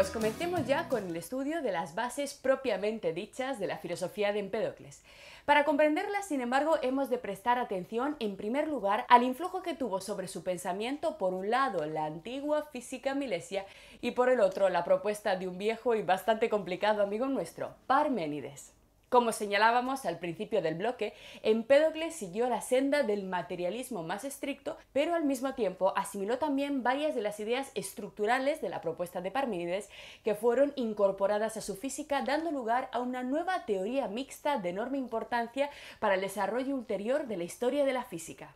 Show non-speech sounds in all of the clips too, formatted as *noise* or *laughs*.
pues comencemos ya con el estudio de las bases propiamente dichas de la filosofía de Empédocles. Para comprenderlas, sin embargo, hemos de prestar atención en primer lugar al influjo que tuvo sobre su pensamiento, por un lado, la antigua física milesia y por el otro, la propuesta de un viejo y bastante complicado amigo nuestro, Parménides. Como señalábamos al principio del bloque, Empédocles siguió la senda del materialismo más estricto, pero al mismo tiempo asimiló también varias de las ideas estructurales de la propuesta de Parménides que fueron incorporadas a su física, dando lugar a una nueva teoría mixta de enorme importancia para el desarrollo ulterior de la historia de la física.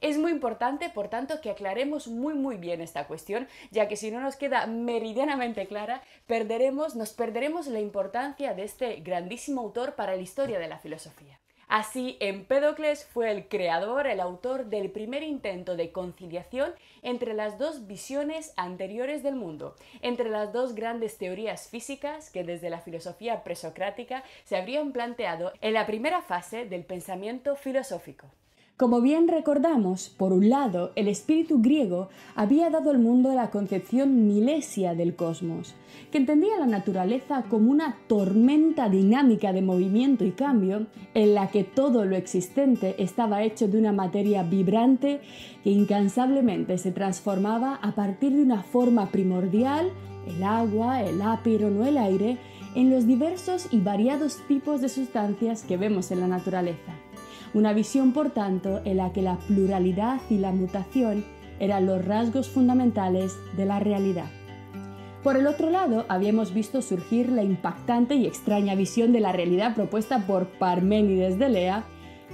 Es muy importante, por tanto, que aclaremos muy muy bien esta cuestión, ya que si no nos queda meridianamente clara, perderemos, nos perderemos la importancia de este grandísimo autor para la historia de la filosofía. Así, Empédocles fue el creador, el autor del primer intento de conciliación entre las dos visiones anteriores del mundo, entre las dos grandes teorías físicas que desde la filosofía presocrática se habrían planteado en la primera fase del pensamiento filosófico. Como bien recordamos, por un lado, el espíritu griego había dado al mundo la concepción milesia del cosmos, que entendía la naturaleza como una tormenta dinámica de movimiento y cambio, en la que todo lo existente estaba hecho de una materia vibrante que incansablemente se transformaba a partir de una forma primordial, el agua, el ápiro o el aire, en los diversos y variados tipos de sustancias que vemos en la naturaleza. Una visión, por tanto, en la que la pluralidad y la mutación eran los rasgos fundamentales de la realidad. Por el otro lado, habíamos visto surgir la impactante y extraña visión de la realidad propuesta por Parménides de Lea,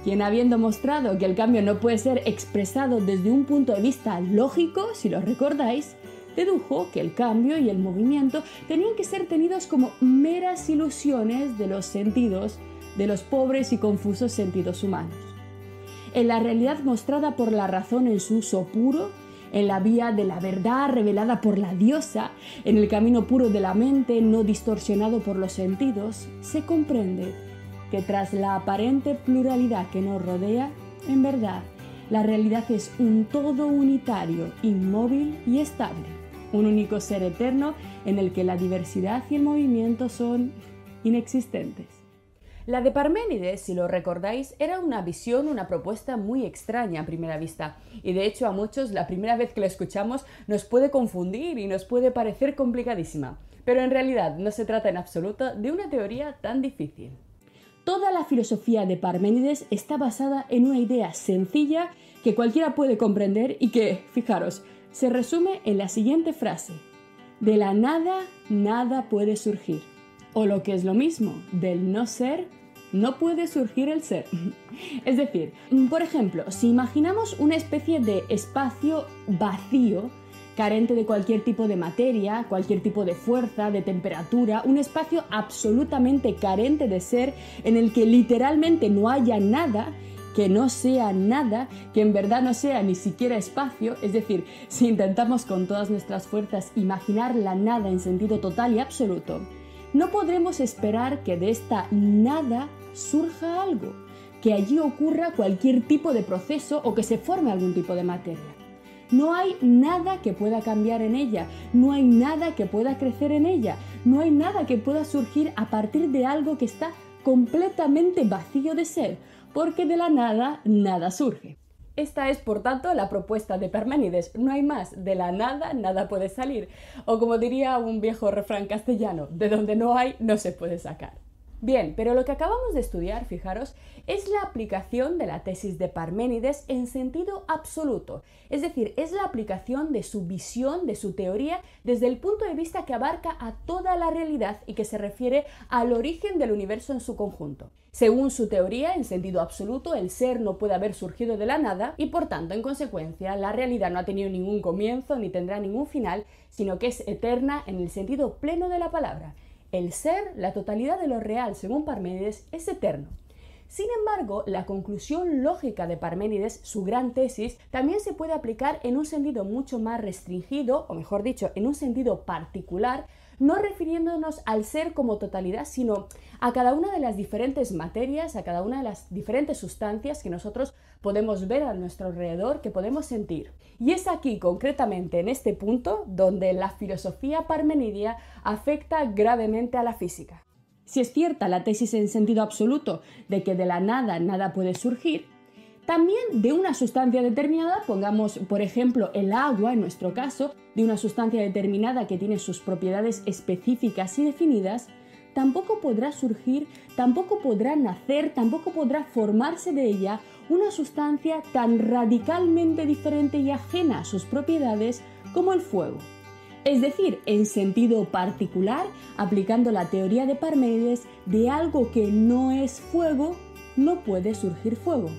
quien habiendo mostrado que el cambio no puede ser expresado desde un punto de vista lógico, si lo recordáis, dedujo que el cambio y el movimiento tenían que ser tenidos como meras ilusiones de los sentidos de los pobres y confusos sentidos humanos. En la realidad mostrada por la razón en su uso puro, en la vía de la verdad revelada por la diosa, en el camino puro de la mente no distorsionado por los sentidos, se comprende que tras la aparente pluralidad que nos rodea, en verdad, la realidad es un todo unitario, inmóvil y estable, un único ser eterno en el que la diversidad y el movimiento son inexistentes. La de Parménides, si lo recordáis, era una visión, una propuesta muy extraña a primera vista, y de hecho a muchos la primera vez que la escuchamos nos puede confundir y nos puede parecer complicadísima, pero en realidad no se trata en absoluto de una teoría tan difícil. Toda la filosofía de Parménides está basada en una idea sencilla que cualquiera puede comprender y que, fijaros, se resume en la siguiente frase. De la nada, nada puede surgir o lo que es lo mismo, del no ser no puede surgir el ser. *laughs* Es decir, por ejemplo, si imaginamos una especie de espacio vacío, carente de cualquier tipo de materia, cualquier tipo de fuerza, de temperatura, un espacio absolutamente carente de ser en el que literalmente no haya nada, que no sea nada, que en verdad no sea ni siquiera espacio, es decir, si intentamos con todas nuestras fuerzas imaginar la nada en sentido total y absoluto, no podremos esperar que de esta nada surja algo, que allí ocurra cualquier tipo de proceso o que se forme algún tipo de materia. No hay nada que pueda cambiar en ella, no hay nada que pueda crecer en ella, no hay nada que pueda surgir a partir de algo que está completamente vacío de ser, porque de la nada nada surge. Esta es, por tanto, la propuesta de Parménides. No hay más. De la nada, nada puede salir. O como diría un viejo refrán castellano, de donde no hay, no se puede sacar. Bien, pero lo que acabamos de estudiar, fijaros, es la aplicación de la tesis de Parménides en sentido absoluto, es decir, es la aplicación de su visión, de su teoría, desde el punto de vista que abarca a toda la realidad y que se refiere al origen del universo en su conjunto. Según su teoría, en sentido absoluto, el ser no puede haber surgido de la nada y por tanto, en consecuencia, la realidad no ha tenido ningún comienzo ni tendrá ningún final, sino que es eterna en el sentido pleno de la palabra el ser, la totalidad de lo real, según Parménides, es eterno. Sin embargo, la conclusión lógica de Parménides, su gran tesis, también se puede aplicar en un sentido mucho más restringido, o mejor dicho, en un sentido particular, no refiriéndonos al ser como totalidad, sino a cada una de las diferentes materias, a cada una de las diferentes sustancias que nosotros podemos ver a nuestro alrededor, que podemos sentir. Y es aquí, concretamente en este punto, donde la filosofía parmenidia afecta gravemente a la física. Si es cierta la tesis en sentido absoluto de que de la nada nada puede surgir, también de una sustancia determinada, pongamos por ejemplo el agua en nuestro caso, de una sustancia determinada que tiene sus propiedades específicas y definidas, tampoco podrá surgir, tampoco podrá nacer, tampoco podrá formarse de ella una sustancia tan radicalmente diferente y ajena a sus propiedades como el fuego. Es decir, en sentido particular, aplicando la teoría de Parménides, de algo que no es fuego, no puede surgir fuego.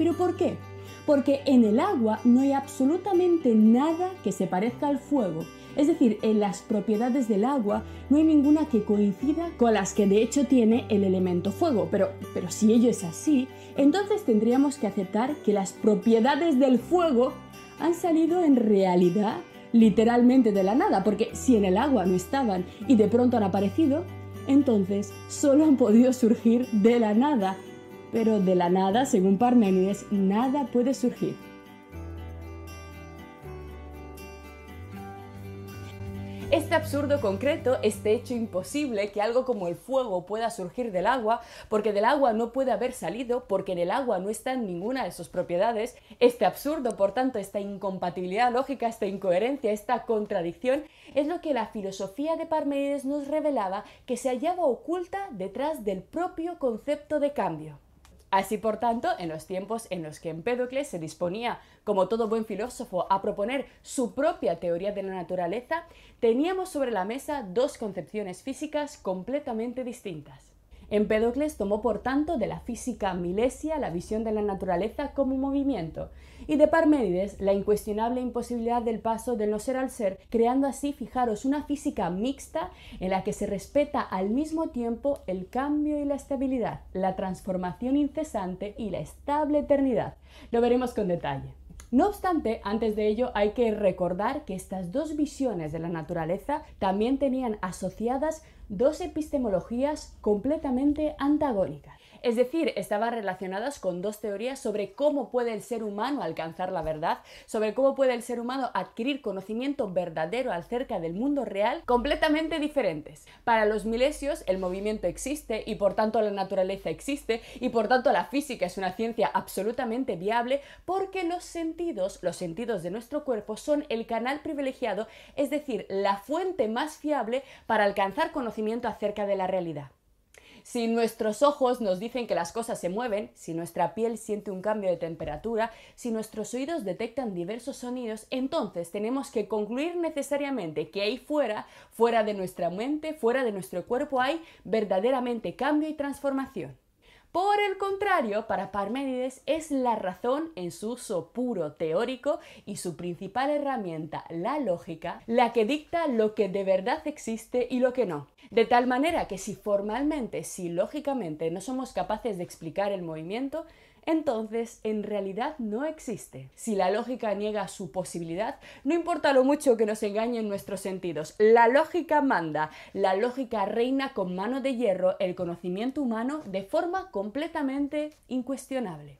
¿Pero por qué? Porque en el agua no hay absolutamente nada que se parezca al fuego. Es decir, en las propiedades del agua no hay ninguna que coincida con las que de hecho tiene el elemento fuego. Pero, pero si ello es así, entonces tendríamos que aceptar que las propiedades del fuego han salido en realidad literalmente de la nada, porque si en el agua no estaban y de pronto han aparecido, entonces solo han podido surgir de la nada pero de la nada, según Parménides, nada puede surgir. Este absurdo concreto, este hecho imposible que algo como el fuego pueda surgir del agua, porque del agua no puede haber salido, porque en el agua no están ninguna de sus propiedades, este absurdo, por tanto, esta incompatibilidad lógica, esta incoherencia, esta contradicción, es lo que la filosofía de Parménides nos revelaba que se hallaba oculta detrás del propio concepto de cambio. Así, por tanto, en los tiempos en los que Empédocles se disponía, como todo buen filósofo, a proponer su propia teoría de la naturaleza, teníamos sobre la mesa dos concepciones físicas completamente distintas. Empédocles tomó por tanto de la física milesia la visión de la naturaleza como movimiento, y de Parménides la incuestionable imposibilidad del paso del no ser al ser, creando así, fijaros, una física mixta en la que se respeta al mismo tiempo el cambio y la estabilidad, la transformación incesante y la estable eternidad. Lo veremos con detalle. No obstante, antes de ello hay que recordar que estas dos visiones de la naturaleza también tenían asociadas dos epistemologías completamente antagónicas. Es decir, estaban relacionadas con dos teorías sobre cómo puede el ser humano alcanzar la verdad, sobre cómo puede el ser humano adquirir conocimiento verdadero acerca del mundo real, completamente diferentes. Para los milesios el movimiento existe y por tanto la naturaleza existe y por tanto la física es una ciencia absolutamente viable porque los sentidos, los sentidos de nuestro cuerpo son el canal privilegiado, es decir, la fuente más fiable para alcanzar conocimiento acerca de la realidad. Si nuestros ojos nos dicen que las cosas se mueven, si nuestra piel siente un cambio de temperatura, si nuestros oídos detectan diversos sonidos, entonces tenemos que concluir necesariamente que ahí fuera, fuera de nuestra mente, fuera de nuestro cuerpo, hay verdaderamente cambio y transformación. Por el contrario, para Parménides es la razón en su uso puro teórico y su principal herramienta, la lógica, la que dicta lo que de verdad existe y lo que no. De tal manera que si formalmente, si lógicamente no somos capaces de explicar el movimiento, entonces en realidad no existe. Si la lógica niega su posibilidad, no importa lo mucho que nos engañen nuestros sentidos, la lógica manda, la lógica reina con mano de hierro el conocimiento humano de forma completamente incuestionable.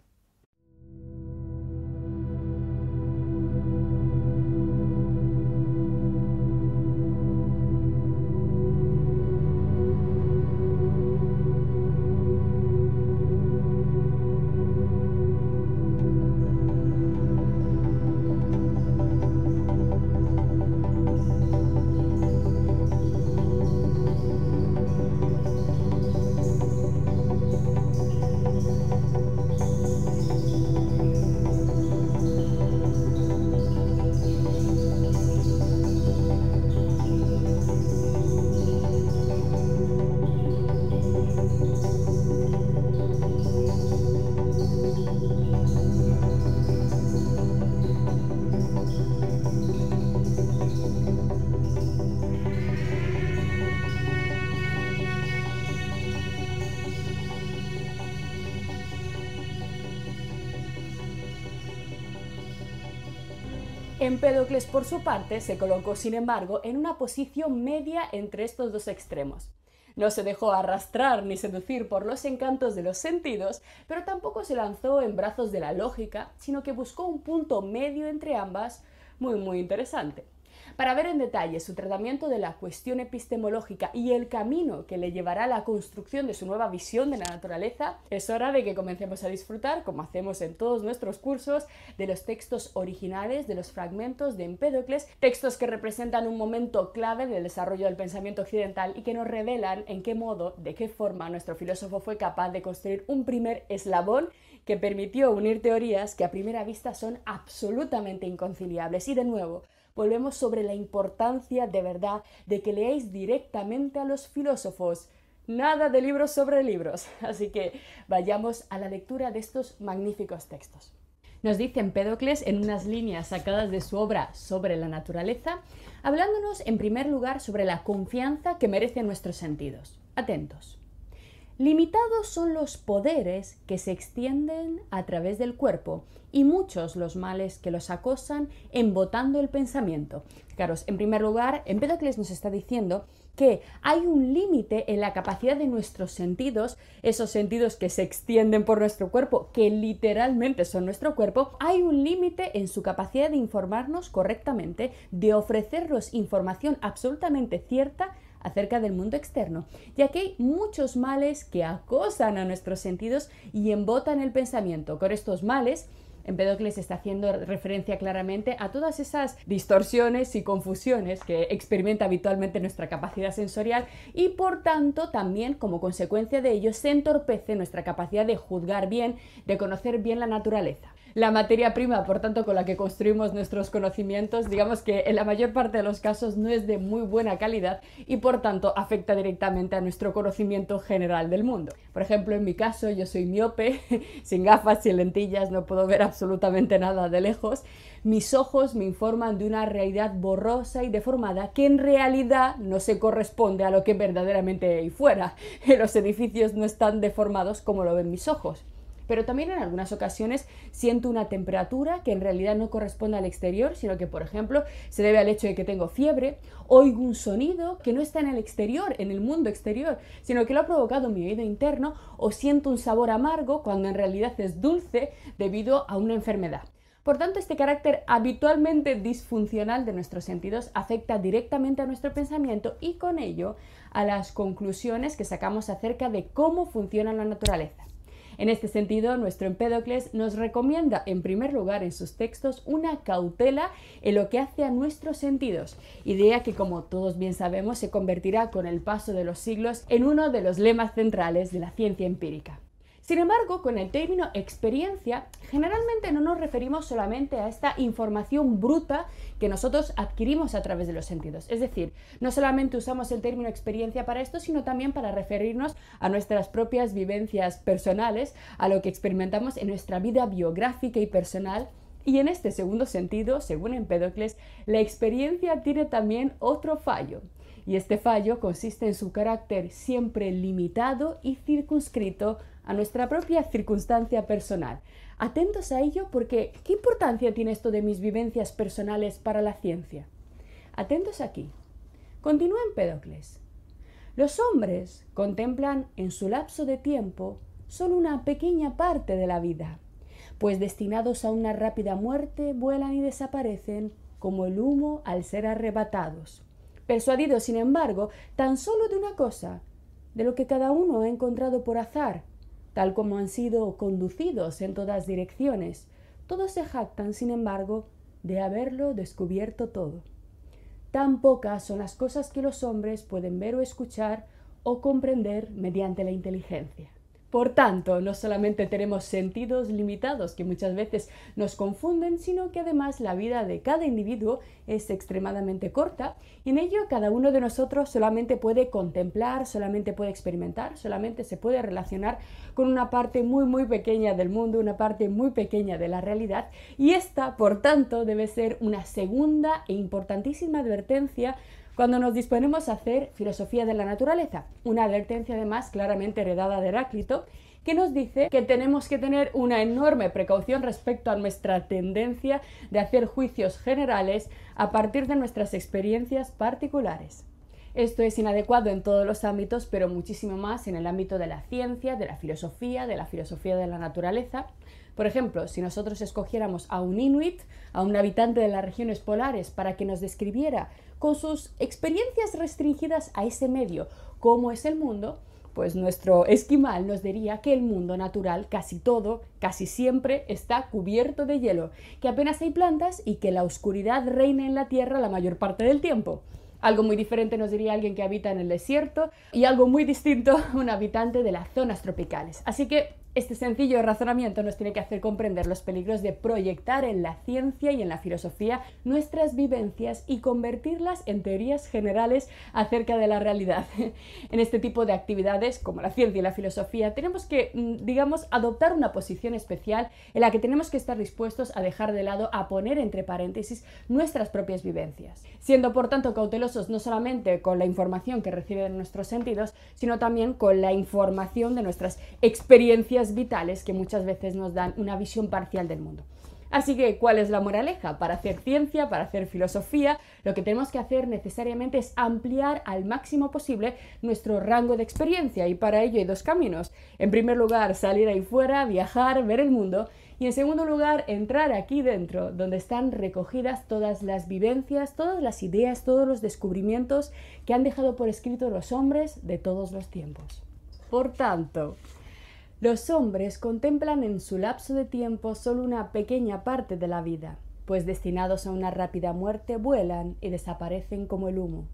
Empédocles, por su parte, se colocó, sin embargo, en una posición media entre estos dos extremos. No se dejó arrastrar ni seducir por los encantos de los sentidos, pero tampoco se lanzó en brazos de la lógica, sino que buscó un punto medio entre ambas muy muy interesante. Para ver en detalle su tratamiento de la cuestión epistemológica y el camino que le llevará a la construcción de su nueva visión de la naturaleza, es hora de que comencemos a disfrutar, como hacemos en todos nuestros cursos, de los textos originales, de los fragmentos de Empédocles, textos que representan un momento clave del desarrollo del pensamiento occidental y que nos revelan en qué modo, de qué forma nuestro filósofo fue capaz de construir un primer eslabón que permitió unir teorías que a primera vista son absolutamente inconciliables. Y de nuevo, volvemos sobre la importancia de verdad de que leáis directamente a los filósofos. Nada de libros sobre libros. *laughs* Así que vayamos a la lectura de estos magníficos textos. Nos dice Empédocles en unas líneas sacadas de su obra sobre la naturaleza, hablándonos en primer lugar sobre la confianza que merecen nuestros sentidos. Atentos. Limitados son los poderes que se extienden a través del cuerpo y muchos los males que los acosan embotando el pensamiento. Fijaros, en primer lugar, Empédocles nos está diciendo que hay un límite en la capacidad de nuestros sentidos, esos sentidos que se extienden por nuestro cuerpo, que literalmente son nuestro cuerpo, hay un límite en su capacidad de informarnos correctamente, de ofrecernos información absolutamente cierta acerca del mundo externo, ya que hay muchos males que acosan a nuestros sentidos y embotan el pensamiento. Con estos males, Empédocles está haciendo referencia claramente a todas esas distorsiones y confusiones que experimenta habitualmente nuestra capacidad sensorial y por tanto también como consecuencia de ello se entorpece nuestra capacidad de juzgar bien, de conocer bien la naturaleza la materia prima, por tanto, con la que construimos nuestros conocimientos, digamos que en la mayor parte de los casos no es de muy buena calidad y por tanto afecta directamente a nuestro conocimiento general del mundo. Por ejemplo, en mi caso, yo soy miope, *laughs* sin gafas, sin lentillas, no puedo ver absolutamente nada de lejos. Mis ojos me informan de una realidad borrosa y deformada que en realidad no se corresponde a lo que verdaderamente hay fuera. *laughs* Los edificios no están deformados como lo ven mis ojos pero también en algunas ocasiones siento una temperatura que en realidad no corresponde al exterior, sino que, por ejemplo, se debe al hecho de que tengo fiebre, oigo un sonido que no está en el exterior, en el mundo exterior, sino que lo ha provocado mi oído interno, o siento un sabor amargo cuando en realidad es dulce debido a una enfermedad. Por tanto, este carácter habitualmente disfuncional de nuestros sentidos afecta directamente a nuestro pensamiento y con ello a las conclusiones que sacamos acerca de cómo funciona la naturaleza. En este sentido, nuestro Empédocles nos recomienda, en primer lugar, en sus textos, una cautela en lo que hace a nuestros sentidos, idea que, como todos bien sabemos, se convertirá con el paso de los siglos en uno de los lemas centrales de la ciencia empírica. Sin embargo, con el término experiencia, generalmente no nos referimos solamente a esta información bruta que nosotros adquirimos a través de los sentidos. Es decir, no solamente usamos el término experiencia para esto, sino también para referirnos a nuestras propias vivencias personales, a lo que experimentamos en nuestra vida biográfica y personal y en este segundo sentido, según Empédocles, la experiencia tiene también otro fallo. Y este fallo consiste en su carácter siempre limitado y circunscrito a nuestra propia circunstancia personal. Atentos a ello porque ¿qué importancia tiene esto de mis vivencias personales para la ciencia? Atentos aquí. Continúa Empédocles. Los hombres contemplan en su lapso de tiempo solo una pequeña parte de la vida, pues destinados a una rápida muerte vuelan y desaparecen como el humo al ser arrebatados, persuadidos, sin embargo, tan solo de una cosa, de lo que cada uno ha encontrado por azar, tal como han sido conducidos en todas direcciones. Todos se jactan, sin embargo, de haberlo descubierto todo. Tan pocas son las cosas que los hombres pueden ver o escuchar o comprender mediante la inteligencia. Por tanto, no solamente tenemos sentidos limitados que muchas veces nos confunden, sino que además la vida de cada individuo es extremadamente corta. Y en ello cada uno de nosotros solamente puede contemplar, solamente puede experimentar, solamente se puede relacionar con una parte muy muy pequeña del mundo, una parte muy pequeña de la realidad. Y esta, por tanto, debe ser una segunda e importantísima advertencia cuando nos disponemos a hacer filosofía de la naturaleza. Una advertencia además claramente heredada de Heráclito que nos dice que tenemos que tener una enorme precaución respecto a nuestra tendencia de hacer juicios generales a partir de nuestras experiencias particulares. Esto es inadecuado en todos los ámbitos, pero muchísimo más en el ámbito de la ciencia, de la filosofía, de la filosofía de la naturaleza. Por ejemplo, si nosotros escogiéramos a un inuit, a un habitante de las regiones polares, para que nos describiera con sus experiencias restringidas a ese medio cómo es el mundo, pues nuestro esquimal nos diría que el mundo natural, casi todo, casi siempre, está cubierto de hielo, que apenas hay plantas y que la oscuridad reina en la Tierra la mayor parte del tiempo. Algo muy diferente nos diría alguien que habita en el desierto y algo muy distinto *laughs* un habitante de las zonas tropicales. Así que este sencillo razonamiento nos tiene que hacer comprender los peligros de proyectar en la ciencia y en la filosofía nuestras vivencias y convertirlas en teorías generales acerca de la realidad. *laughs* En este tipo de actividades, como la ciencia y la filosofía, tenemos que, mm, digamos, adoptar una posición especial en la que tenemos que estar dispuestos a dejar de lado, a poner entre paréntesis nuestras propias vivencias, siendo por tanto cautelosos no solamente con la información que reciben nuestros sentidos, sino también con la información de nuestras experiencias vitales que muchas veces nos dan una visión parcial del mundo. Así que, ¿cuál es la moraleja? Para hacer ciencia, para hacer filosofía, lo que tenemos que hacer necesariamente es ampliar al máximo posible nuestro rango de experiencia y para ello hay dos caminos. En primer lugar, salir ahí fuera, viajar, ver el mundo y en segundo lugar, entrar aquí dentro, donde están recogidas todas las vivencias, todas las ideas, todos los descubrimientos que han dejado por escrito los hombres de todos los tiempos. Por tanto, los hombres contemplan en su lapso de tiempo solo una pequeña parte de la vida, pues destinados a una rápida muerte vuelan y desaparecen como el humo,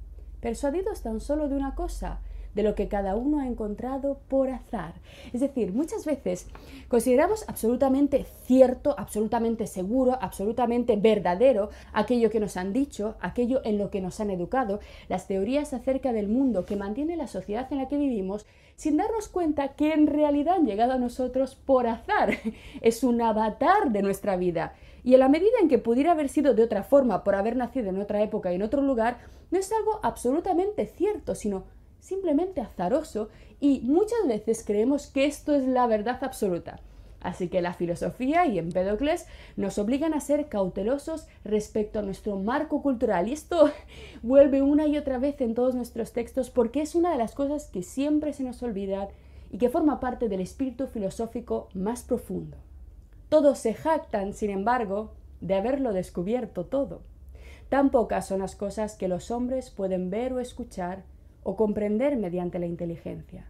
persuadidos tan solo de una cosa, de lo que cada uno ha encontrado por azar. Es decir, muchas veces consideramos absolutamente cierto, absolutamente seguro, absolutamente verdadero aquello que nos han dicho, aquello en lo que nos han educado, las teorías acerca del mundo que mantiene la sociedad en la que vivimos sin darnos cuenta que en realidad han llegado a nosotros por azar. *laughs* Es un avatar de nuestra vida. Y en la medida en que pudiera haber sido de otra forma por haber nacido en otra época y en otro lugar, no es algo absolutamente cierto, sino simplemente azaroso y muchas veces creemos que esto es la verdad absoluta. Así que la filosofía y Empédocles nos obligan a ser cautelosos respecto a nuestro marco cultural. Y esto *laughs* vuelve una y otra vez en todos nuestros textos porque es una de las cosas que siempre se nos olvidan y que forma parte del espíritu filosófico más profundo. Todos se jactan, sin embargo, de haberlo descubierto todo. Tan pocas son las cosas que los hombres pueden ver o escuchar o comprender mediante la inteligencia.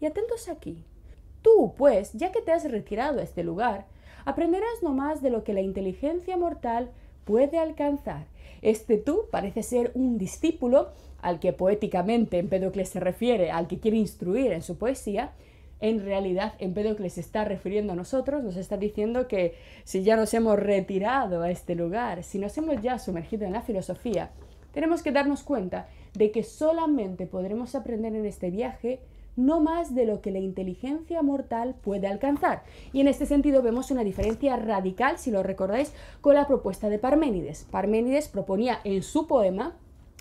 Y atentos aquí, Tú, pues, ya que te has retirado a este lugar, aprenderás no más de lo que la inteligencia mortal puede alcanzar. Este tú parece ser un discípulo al que poéticamente Empédocles se refiere, al que quiere instruir en su poesía, en realidad Empédocles se está refiriendo a nosotros, nos está diciendo que si ya nos hemos retirado a este lugar, si nos hemos ya sumergido en la filosofía, tenemos que darnos cuenta de que solamente podremos aprender en este viaje no más de lo que la inteligencia mortal puede alcanzar. Y en este sentido vemos una diferencia radical, si lo recordáis, con la propuesta de Parménides. Parménides proponía en su poema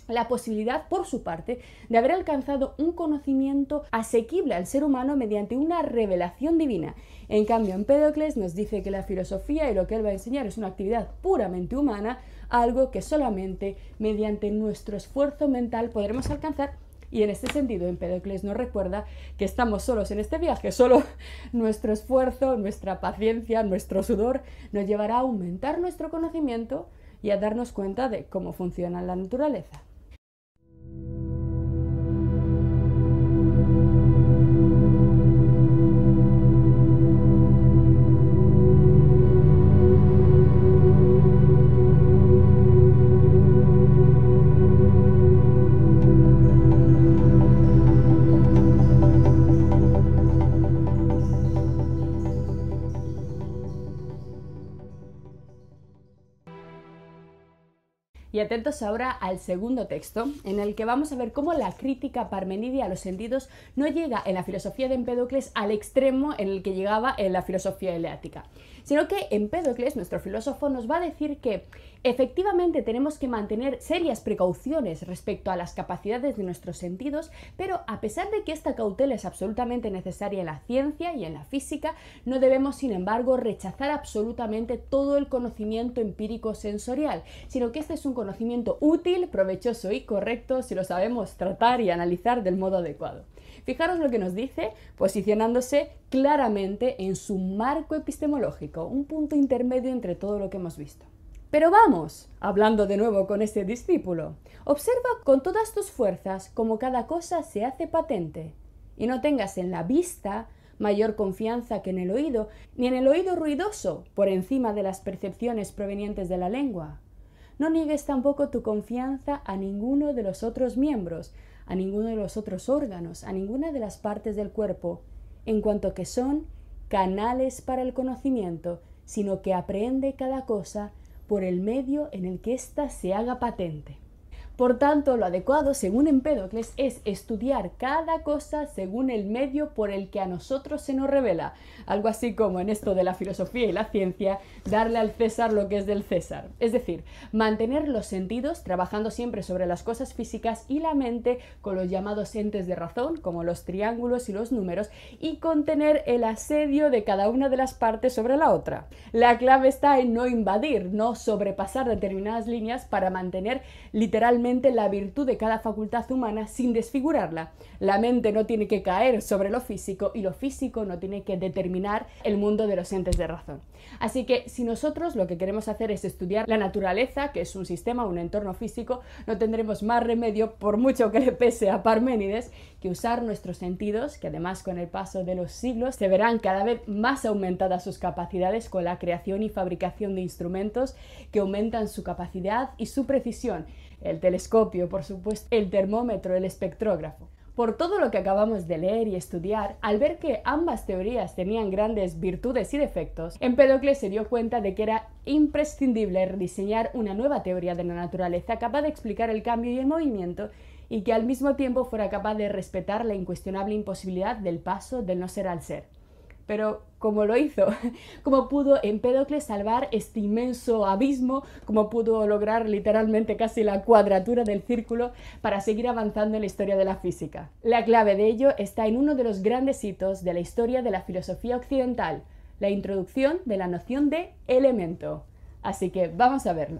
la posibilidad, por su parte, de haber alcanzado un conocimiento asequible al ser humano mediante una revelación divina. En cambio, Empédocles nos dice que la filosofía y lo que él va a enseñar es una actividad puramente humana, algo que solamente mediante nuestro esfuerzo mental podremos alcanzar y en este sentido, Empédocles nos recuerda que estamos solos en este viaje, solo *laughs* nuestro esfuerzo, nuestra paciencia, nuestro sudor nos llevará a aumentar nuestro conocimiento y a darnos cuenta de cómo funciona la naturaleza. Ahora al segundo texto, en el que vamos a ver cómo la crítica parmenidia a los sentidos no llega en la filosofía de Empédocles al extremo en el que llegaba en la filosofía eleática, sino que Empédocles, nuestro filósofo, nos va a decir que Efectivamente tenemos que mantener serias precauciones respecto a las capacidades de nuestros sentidos, pero a pesar de que esta cautela es absolutamente necesaria en la ciencia y en la física, no debemos sin embargo rechazar absolutamente todo el conocimiento empírico sensorial, sino que este es un conocimiento útil, provechoso y correcto si lo sabemos tratar y analizar del modo adecuado. Fijaros lo que nos dice, posicionándose claramente en su marco epistemológico, un punto intermedio entre todo lo que hemos visto. Pero vamos, hablando de nuevo con este discípulo, observa con todas tus fuerzas cómo cada cosa se hace patente, y no tengas en la vista mayor confianza que en el oído, ni en el oído ruidoso, por encima de las percepciones provenientes de la lengua. No niegues tampoco tu confianza a ninguno de los otros miembros, a ninguno de los otros órganos, a ninguna de las partes del cuerpo, en cuanto que son canales para el conocimiento, sino que aprende cada cosa por el medio en el que ésta se haga patente. Por tanto, lo adecuado, según Empédocles, es estudiar cada cosa según el medio por el que a nosotros se nos revela. Algo así como en esto de la filosofía y la ciencia, darle al César lo que es del César. Es decir, mantener los sentidos trabajando siempre sobre las cosas físicas y la mente con los llamados entes de razón, como los triángulos y los números, y contener el asedio de cada una de las partes sobre la otra. La clave está en no invadir, no sobrepasar determinadas líneas para mantener literalmente la virtud de cada facultad humana sin desfigurarla. La mente no tiene que caer sobre lo físico y lo físico no tiene que determinar el mundo de los entes de razón. Así que si nosotros lo que queremos hacer es estudiar la naturaleza, que es un sistema, un entorno físico, no tendremos más remedio, por mucho que le pese a Parménides, que usar nuestros sentidos, que además con el paso de los siglos se verán cada vez más aumentadas sus capacidades con la creación y fabricación de instrumentos que aumentan su capacidad y su precisión el telescopio, por supuesto, el termómetro, el espectrógrafo. Por todo lo que acabamos de leer y estudiar, al ver que ambas teorías tenían grandes virtudes y defectos, Empédocles se dio cuenta de que era imprescindible rediseñar una nueva teoría de la naturaleza capaz de explicar el cambio y el movimiento y que al mismo tiempo fuera capaz de respetar la incuestionable imposibilidad del paso del no ser al ser. Pero, ¿cómo lo hizo? *laughs* ¿Cómo pudo Empédocles salvar este inmenso abismo? ¿Cómo pudo lograr literalmente casi la cuadratura del círculo para seguir avanzando en la historia de la física? La clave de ello está en uno de los grandes hitos de la historia de la filosofía occidental, la introducción de la noción de elemento. Así que vamos a verlo.